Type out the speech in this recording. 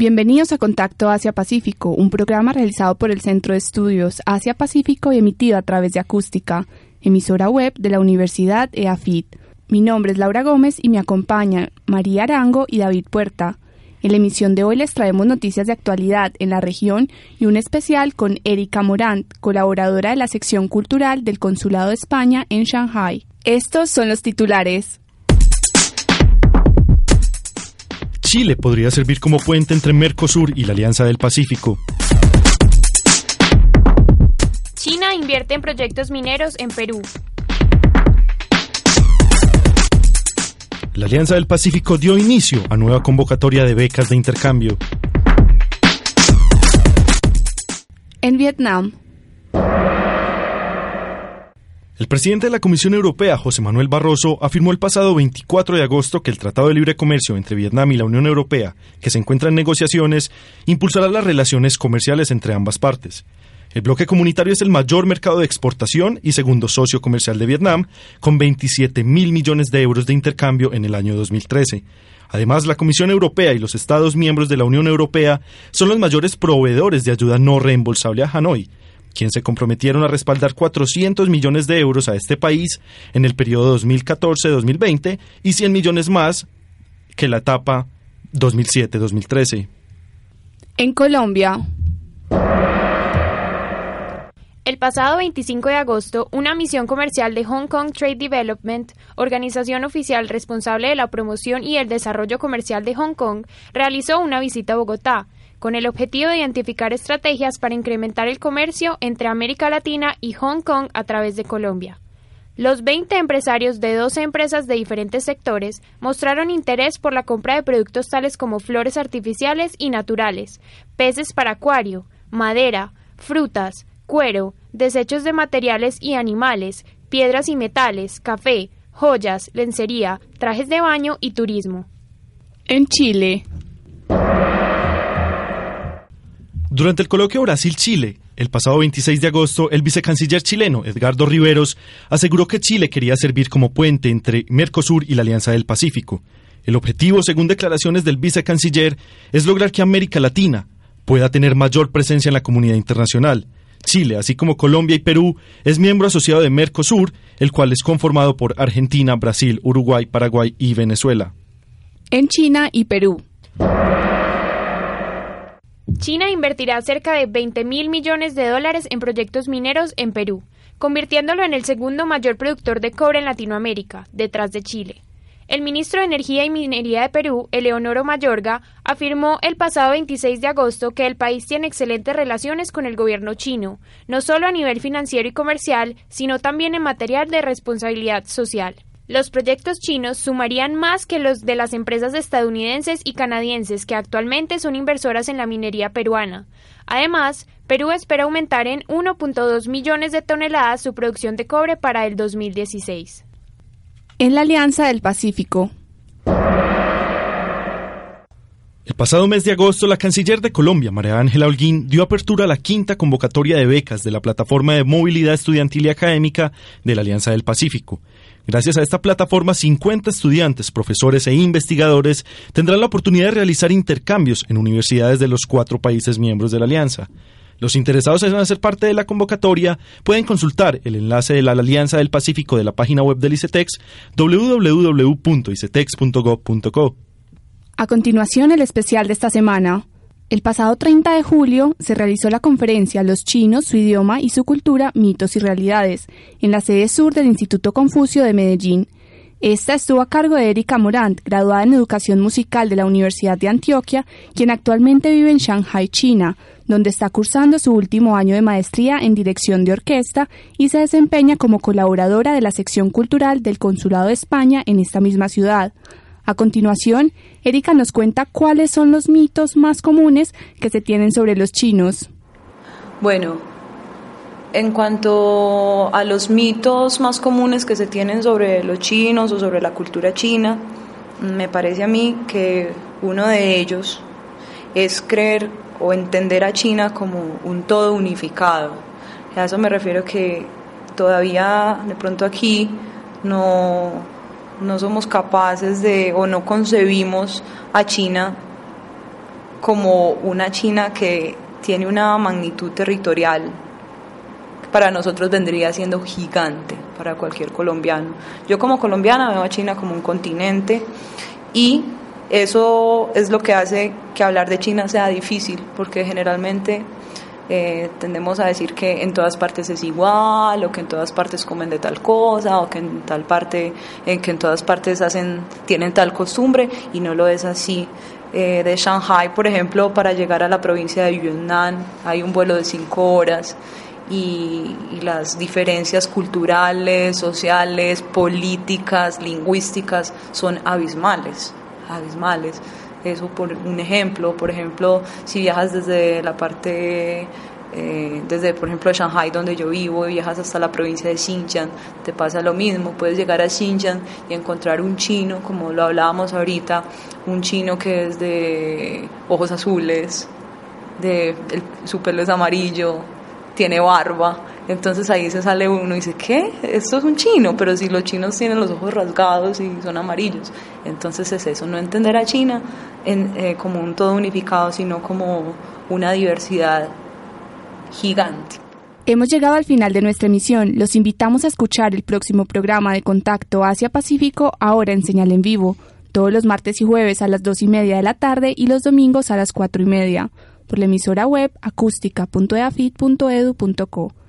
Bienvenidos a Contacto Asia-Pacífico, un programa realizado por el Centro de Estudios Asia-Pacífico y emitido a través de Acústica, emisora web de la Universidad EAFIT. Mi nombre es Laura Gómez y me acompañan María Arango y David Puerta. En la emisión de hoy les traemos noticias de actualidad en la región y un especial con Erika Morant, colaboradora de la sección cultural del Consulado de España en Shanghai. Estos son los titulares. Chile podría servir como puente entre Mercosur y la Alianza del Pacífico. China invierte en proyectos mineros en Perú. La Alianza del Pacífico dio inicio a nueva convocatoria de becas de intercambio. En Vietnam, El presidente de la Comisión Europea, José Manuel Barroso, afirmó el pasado 24 de agosto que el Tratado de Libre Comercio entre Vietnam y la Unión Europea, que se encuentra en negociaciones, impulsará las relaciones comerciales entre ambas partes. El bloque comunitario es el mayor mercado de exportación y segundo socio comercial de Vietnam, con 27 mil millones de euros de intercambio en el año 2013. Además, la Comisión Europea y los Estados miembros de la Unión Europea son los mayores proveedores de ayuda no reembolsable a Hanoi, quien se comprometieron a respaldar 400 millones de euros a este país en el periodo 2014-2020 y 100 millones más que la etapa 2007-2013. en Colombia, El pasado 25 de agosto, una misión comercial de Hong Kong Trade Development, organización oficial responsable de la promoción y el desarrollo comercial de Hong Kong, realizó una visita a Bogotá, con el objetivo de identificar estrategias para incrementar el comercio entre América Latina y Hong Kong a través de Colombia. Los 20 empresarios de 12 empresas de diferentes sectores mostraron interés por la compra de productos tales como flores artificiales y naturales, peces para acuario, madera, frutas, cuero, desechos de materiales y animales, piedras y metales, café, joyas, lencería, trajes de baño y turismo. en Chile, Durante el coloquio Brasil-Chile, el pasado 26 de agosto, el vicecanciller chileno Edgardo Riveros aseguró que Chile quería servir como puente entre Mercosur y la Alianza del Pacífico. El objetivo, según declaraciones del vicecanciller, es lograr que América Latina pueda tener mayor presencia en la comunidad internacional. Chile, así como Colombia y Perú, es miembro asociado de Mercosur, el cual es conformado por Argentina, Brasil, Uruguay, Paraguay y Venezuela. en China y Perú. China invertirá cerca de 20 mil millones de dólares en proyectos mineros en Perú, convirtiéndolo en el segundo mayor productor de cobre en Latinoamérica, detrás de Chile. El ministro de Energía y Minería de Perú, Eleonoro Mayorga, afirmó el pasado 26 de agosto que el país tiene excelentes relaciones con el gobierno chino, no solo a nivel financiero y comercial, sino también en materia de responsabilidad social. Los proyectos chinos sumarían más que los de las empresas estadounidenses y canadienses que actualmente son inversoras en la minería peruana. Además, Perú espera aumentar en 1.2 millones de toneladas su producción de cobre para el 2016. En la Alianza del Pacífico, El pasado mes de agosto, la canciller de Colombia, María Ángela Holguín, dio apertura a la quinta convocatoria de becas de la plataforma de movilidad estudiantil y académica de la Alianza del Pacífico. Gracias a esta plataforma, 50 estudiantes, profesores e investigadores tendrán la oportunidad de realizar intercambios en universidades de los cuatro países miembros de la Alianza. Los interesados en hacer parte de la convocatoria pueden consultar el enlace de la Alianza del Pacífico de la página web del ICETEX www.icetex.gov.co. a continuación el especial de esta semana. El pasado 30 de julio se realizó la conferencia Los chinos, su idioma y su cultura, mitos y realidades, en la sede sur del Instituto Confucio de Medellín. Esta estuvo a cargo de Erika Morant, graduada en Educación Musical de la Universidad de Antioquia, quien actualmente vive en Shanghai, China, donde está cursando su último año de maestría en dirección de orquesta y se desempeña como colaboradora de la sección cultural del Consulado de España en esta misma ciudad. A continuación, Erika nos cuenta cuáles son los mitos más comunes que se tienen sobre los chinos. Bueno, en cuanto a los mitos más comunes que se tienen sobre los chinos o sobre la cultura china, me parece a mí que uno de ellos es creer o entender a China como un todo unificado. A eso me refiero que todavía de pronto aquí no no somos capaces de o no concebimos a China como una China que tiene una magnitud territorial para nosotros vendría siendo gigante para cualquier colombiano. Yo como colombiana veo a China como un continente y eso es lo que hace que hablar de China sea difícil, porque generalmente eh, tendemos a decir que en todas partes es igual o que en todas partes comen de tal cosa o que en tal parte en que en todas partes hacen tienen tal costumbre y no lo es así. Eh, de Shanghai por ejemplo para llegar a la provincia de Yunnan hay un vuelo de cinco horas y las diferencias culturales sociales políticas lingüísticas son abismales abismales eso por un ejemplo, por ejemplo, si viajas desde la parte eh, desde por ejemplo Shanghai donde yo vivo y viajas hasta la provincia de Xinjiang, te pasa lo mismo, puedes llegar a Xinjiang y encontrar un chino, como lo hablábamos ahorita, un chino que es de ojos azules, de su pelo es amarillo, tiene barba, entonces ahí se sale uno y dice, ¿qué? Esto es un chino, pero si los chinos tienen los ojos rasgados y son amarillos. Entonces es eso, no entender a China eh, como un todo unificado, sino como una diversidad gigante. Hemos llegado al final de nuestra emisión. Los invitamos a escuchar el próximo programa de Contacto Asia-Pacífico ahora en señal en vivo, todos los martes y jueves a las dos y media de la tarde y los domingos a las cuatro y media, por la emisora web acústica.eafit.edu.co.